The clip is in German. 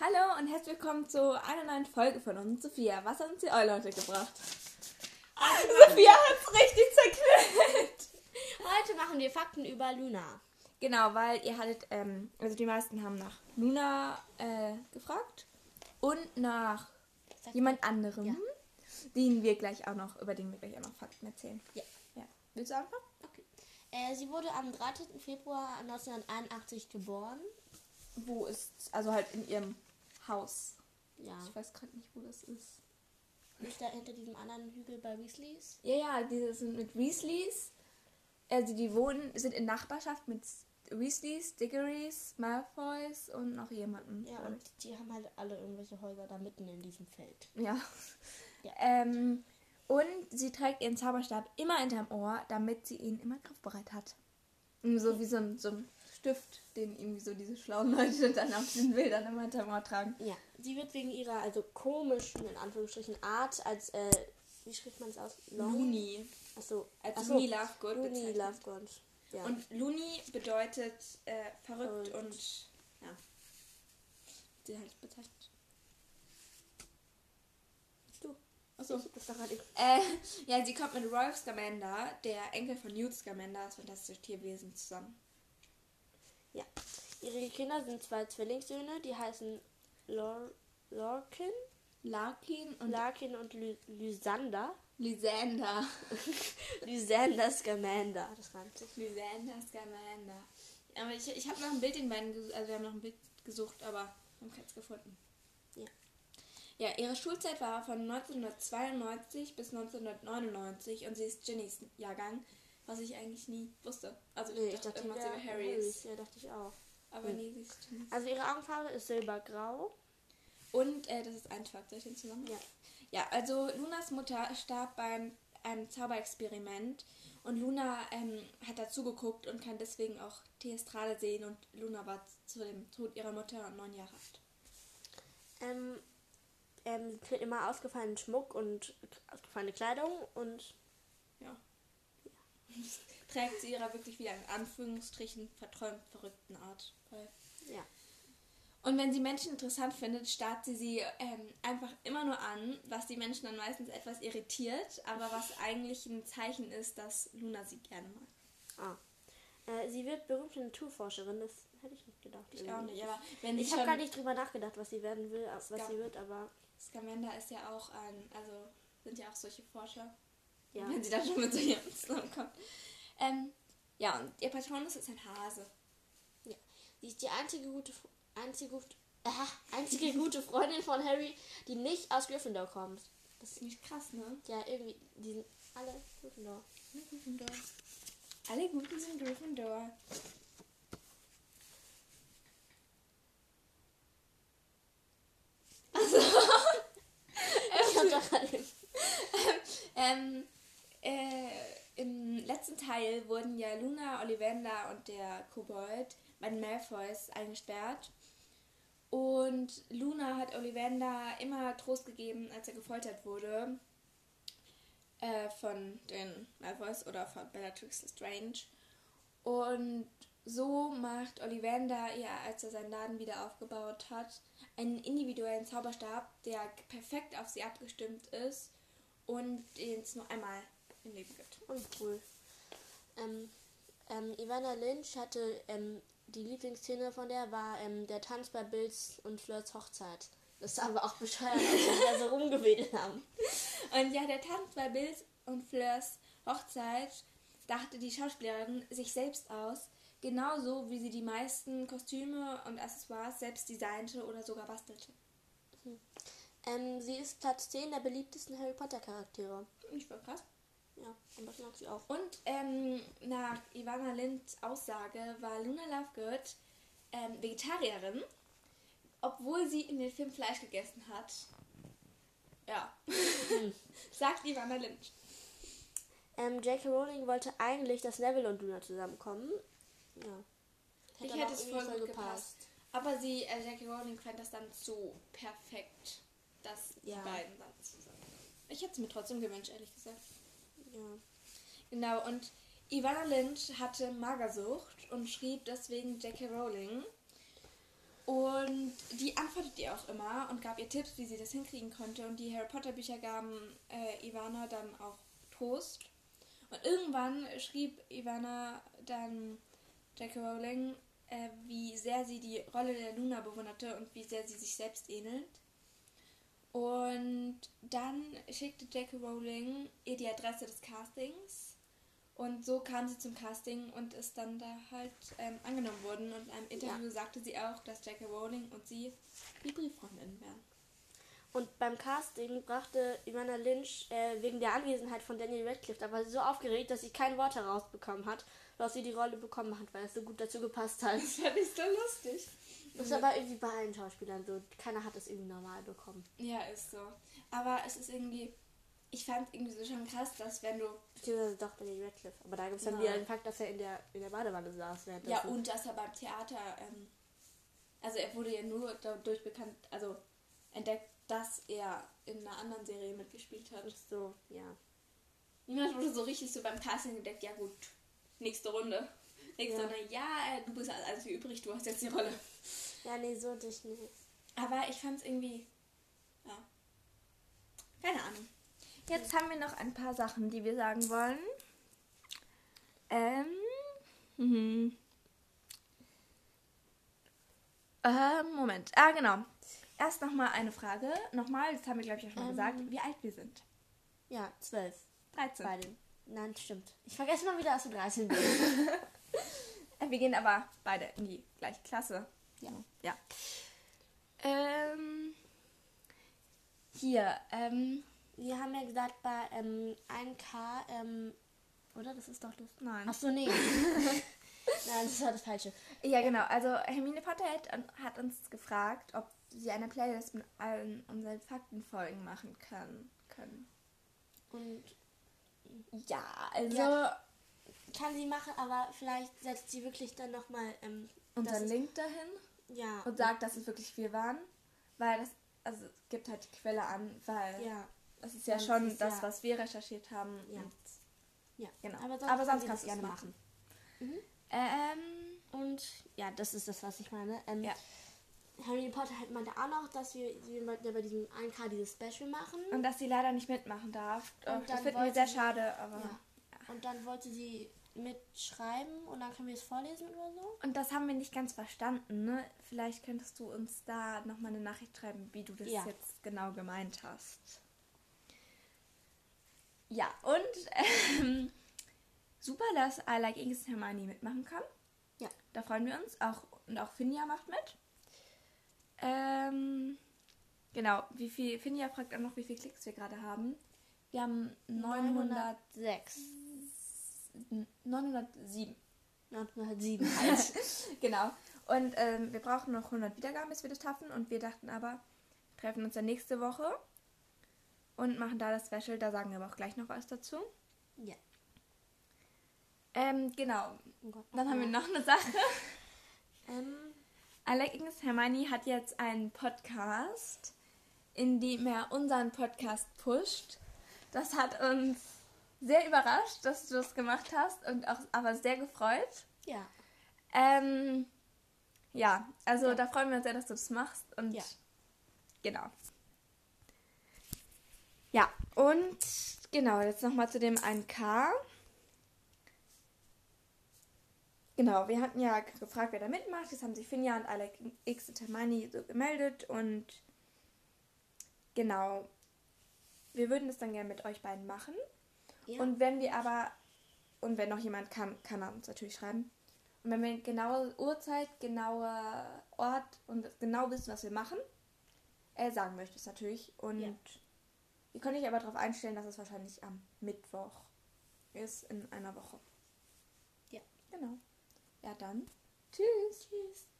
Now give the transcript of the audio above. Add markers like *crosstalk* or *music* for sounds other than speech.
Hallo und herzlich willkommen zu einer neuen Folge von uns. Sophia, was hat uns die Eule heute gebracht? Sophia hat's richtig zerknüllt. Heute machen wir Fakten über Luna. Genau, weil ihr hattet, ähm, also die meisten haben nach Luna äh, gefragt und nach Sag- jemand anderem, Ja. den wir gleich auch noch, über den wir gleich auch noch Fakten erzählen. Ja. ja. Willst du anfangen? Okay. Äh, sie wurde am 13. Februar 1981 geboren. Wo ist, also halt in ihrem Haus. Ja. Ich weiß gerade nicht, wo das ist. Nicht da hinter diesem anderen Hügel bei Weasleys. Ja, ja, diese sind mit Weasleys. Also die wohnen, sind in Nachbarschaft mit Weasleys, Diggories, Malfoys und noch jemanden. Ja, und die haben halt alle irgendwelche Häuser da mitten in diesem Feld. Ja. *laughs* Ja. Ähm, und sie trägt ihren Zauberstab immer hinterm Ohr, damit sie ihn immer griffbereit hat. So wie so ein, so ein Stift, den irgendwie so diese schlauen Leute *laughs* dann auf den Bildern immer hinterm Ohr tragen. Ja. Sie wird wegen ihrer also komischen, in Anführungsstrichen, Art als, äh, wie spricht man es aus? Long? Looney. Achso. Als Achso. Looney Lovegood Looney. Lovegood. Ja. Und Looney bedeutet äh, verrückt, Verrückt. und ja. Sie halt bezeichnet. du. Achso. Das doch gerade Äh, ja, sie kommt mit Rolf Scamander, der Enkel von Newt Scamander, das fantastische Tierwesen, zusammen. Ja. Ihre Kinder sind zwei Zwillingssöhne, die heißen Lor Lorkin, Larkin und Larkin und Ly Lysander. Lysander. *laughs* Lysander Scamander. Das reimt sich. Lysander Scamander. Aber ich, ich habe noch ein Bild den beiden gesucht, also wir haben noch ein Bild gesucht, aber haben keins gefunden. Ja. Ja, ihre Schulzeit war von 1992 bis 1999 und sie ist Ginnys Jahrgang, was ich eigentlich nie wusste. Also ich, Nee, ich dachte, dachte, immer, sie wäre Harrys. Harrys. Ja, dachte ich auch. Aber Hm. nee, sie ist. Also ihre Augenfarbe ist silbergrau. Und äh, das ist ein Fakt, soll ich den zusammen? Ja. Ja, also Lunas Mutter starb beim einem Zauberexperiment und Luna ähm, hat dazu geguckt und kann deswegen auch Theastrale sehen und Luna war zu dem Tod ihrer Mutter neun Jahre alt. Ähm, ähm, sie trägt immer ausgefallenen Schmuck und ausgefallene Kleidung und. Trägt sie ihrer wirklich wieder in Anführungsstrichen verträumt verrückten Art bei. ja. Und wenn sie Menschen interessant findet, starrt sie sie ähm, einfach immer nur an, was die Menschen dann meistens etwas irritiert, aber was eigentlich ein Zeichen ist, dass Luna sie gerne mag. Ah. Äh, sie wird berühmte Naturforscherin, das hätte ich nicht gedacht. Ich auch irgendwie. nicht, aber wenn Ich habe gar nicht drüber nachgedacht, was sie werden will, was gab- sie wird, aber Scamander ist ja auch ein, also sind ja auch solche Forscher, ja. wenn sie da schon mit so jemandem zusammenkommt. Ähm, ja, und ihr Patronus ist ein Hase. ja. Sie ist die einzige gute, einzige, gut- aha, einzige *laughs* gute Freundin von Harry, die nicht aus Gryffindor kommt. Das ist ziemlich krass, ne? Ja, irgendwie, die sind alle Gryffindor. Gryffindor. Alle Guten sind Gryffindor. *laughs* *laughs* Ich hab doch gerade Ähm, äh, Im letzten Teil wurden ja Luna, Ollivander und der Kobold bei den Malfoys eingesperrt. Und Luna hat Ollivander immer Trost gegeben, als er gefoltert wurde. Äh, von den Malfoys oder von Bellatrix Lestrange. Und so macht Ollivander ihr, als er seinen Laden wieder aufgebaut hat, einen individuellen Zauberstab, der perfekt auf sie abgestimmt ist und den es nur einmal im Leben gibt. Und cool. Ähm, ähm, Ivana Lynch hatte ähm, die Lieblingsszene von der war ähm, der Tanz bei Bills und Flirts Hochzeit. Das sah aber auch bescheuert aus, wenn sie da so rumgewedelt haben. Und ja, der Tanz bei Bills und Fleurs Hochzeit dachte die Schauspielerin sich selbst aus, genauso wie sie die meisten Kostüme und Accessoires selbst designte oder sogar bastelte. Ähm, sie ist Platz 10 der beliebtesten Harry Potter Charaktere. Ich voll krass. Ja, und das mag sie auch. Und ähm, nach Ivana Linds Aussage war Luna Lovegood ähm, Vegetarierin, obwohl sie in den Film Fleisch gegessen hat. Ja. *laughs* Sagt Ivana Lynch. Ähm, J.K. Rowling wollte eigentlich, dass Neville und Luna zusammenkommen. Ja. Ich aber hätte es voll gut gepasst. Aber sie, äh, Jackie Rowling fand das dann zu perfekt, dass Ja. die beiden dann zusammen. Ich hätte es mir trotzdem gewünscht, ehrlich gesagt. Ja. Genau, und Ivana Lynch hatte Magersucht und schrieb deswegen J.K. Rowling. Und die antwortet ihr auch immer und gab ihr Tipps, wie sie das hinkriegen konnte. Und die Harry Potter Bücher gaben äh, Ivana dann auch Trost. Und irgendwann schrieb Ivana dann J.K. Rowling, äh, wie sehr sie die Rolle der Luna bewunderte und wie sehr sie sich selbst ähnelt. Und dann schickte J.K. Rowling ihr die Adresse des Castings. Und so kam sie zum Casting und ist dann da halt ähm, angenommen worden. Und in einem Interview ja. sagte sie auch, dass J.K. Rowling und sie wie Brieffreundinnen wären. Und beim Casting brachte Ivana Lynch äh, wegen der Anwesenheit von Daniel Radcliffe, sie so aufgeregt, dass sie kein Wort herausbekommen hat, dass sie die Rolle bekommen hat, weil es so gut dazu gepasst hat. Das fand ich so lustig. Das ist aber irgendwie bei allen Schauspielern so. Keiner hat das irgendwie normal bekommen. Ja, ist so. Aber es ist irgendwie. Ich fand irgendwie so schon krass, dass wenn du. Beziehungsweise doch Daniel Radcliffe. Aber da gibt es dann ja. wieder den Fakt, dass er in der, in der Badewanne saß. Während ja, und dass er beim Theater. Ähm, also er wurde ja nur dadurch bekannt, also entdeckt, dass er in einer anderen Serie mitgespielt hat. So, ja. Niemand wurde so richtig so beim Casting entdeckt, ja gut, nächste Runde. Nächste ja. Runde, ja, äh, du bist alles wie übrig, du hast jetzt die Rolle. Ja, nee, so dich nicht. Aber ich fand es irgendwie, ja, keine Ahnung. Jetzt haben wir noch ein paar Sachen, die wir sagen wollen. Ähm, mhm. Äh, Moment. Ah, genau. Erst nochmal eine Frage. Nochmal, das haben wir, glaube ich, auch schon ähm, gesagt, wie alt wir sind. Ja, zwölf. 13. Beide. Nein, stimmt. Ich vergesse mal wieder, dass du 13 bist. *laughs* wir gehen aber beide in die gleiche Klasse. Ja. Ja. Ähm, hier, ähm, wir haben ja gesagt, bei ähm, 1K, ähm, oder? Das ist doch das. Nein. Achso, nee. *laughs* Nein, das war das Falsche. Ja, genau. Also, Hermine Potterhead hat uns gefragt, ob sie eine Playlist mit allen unseren Faktenfolgen machen kann, können. Und ja, also ja, kann sie machen, aber vielleicht setzt sie wirklich dann nochmal ähm, unseren Link dahin. Ja. Und sagt, dass es wirklich viel waren. Weil das, also es gibt halt die Quelle an, weil ja. das ist ja und schon ist das, ja. was wir recherchiert haben. Ja. ja, genau. Aber sonst, aber sonst kannst du es gerne machen. machen. Mhm. Ähm, und ja, das ist das, was ich meine. Ähm, ja. Harry Potter halt meinte auch noch, dass wir, wir wollten ja bei diesem 1K dieses Special machen. Und dass sie leider nicht mitmachen darf. Und das finden wir sehr schade, aber. Ja. Und dann wollte sie mitschreiben und dann können wir es vorlesen oder so. Und das haben wir nicht ganz verstanden, ne? Vielleicht könntest du uns da nochmal eine Nachricht schreiben, wie du das ja. jetzt genau gemeint hast. Ja, und ähm, *laughs* super, dass I Like English Hermione mitmachen kann. Ja. Da freuen wir uns. Auch, und auch Finja macht mit. Ähm, genau, wie viel, Finja fragt auch noch, wie viele Klicks wir gerade haben. Wir haben 906. 907. 907 halt. *laughs* genau. Und ähm, wir brauchen noch 100 Wiedergaben, bis wir das schaffen. Und wir dachten aber, wir treffen uns dann nächste Woche und machen da das Special. Da sagen wir aber auch gleich noch was dazu. Ja. Ähm, genau. Oh Gott, dann haben wir noch eine Sache. *laughs* ähm, Alex Hermione hat jetzt einen Podcast, in dem er unseren Podcast pusht. Das hat uns sehr überrascht, dass du das gemacht hast und auch aber sehr gefreut. Ja. Ähm, ja, also ja. da freuen wir uns sehr, dass du das machst und ja. genau. Ja, und genau, jetzt nochmal zu dem 1K. Genau, wir hatten ja gefragt, wer da mitmacht. Jetzt haben sich Finja und Alex X und Hermione so gemeldet und genau, wir würden das dann gerne mit euch beiden machen. Ja. Und wenn wir aber, und wenn noch jemand kann, kann er uns natürlich schreiben. Und wenn wir genaue Uhrzeit, genauer Ort und genau wissen, was wir machen, er sagen möchte es natürlich. Und ja. ihr könnt euch aber darauf einstellen, dass es wahrscheinlich am Mittwoch ist in einer Woche. Ja. Genau. Ja, dann. Tschüss. Tschüss.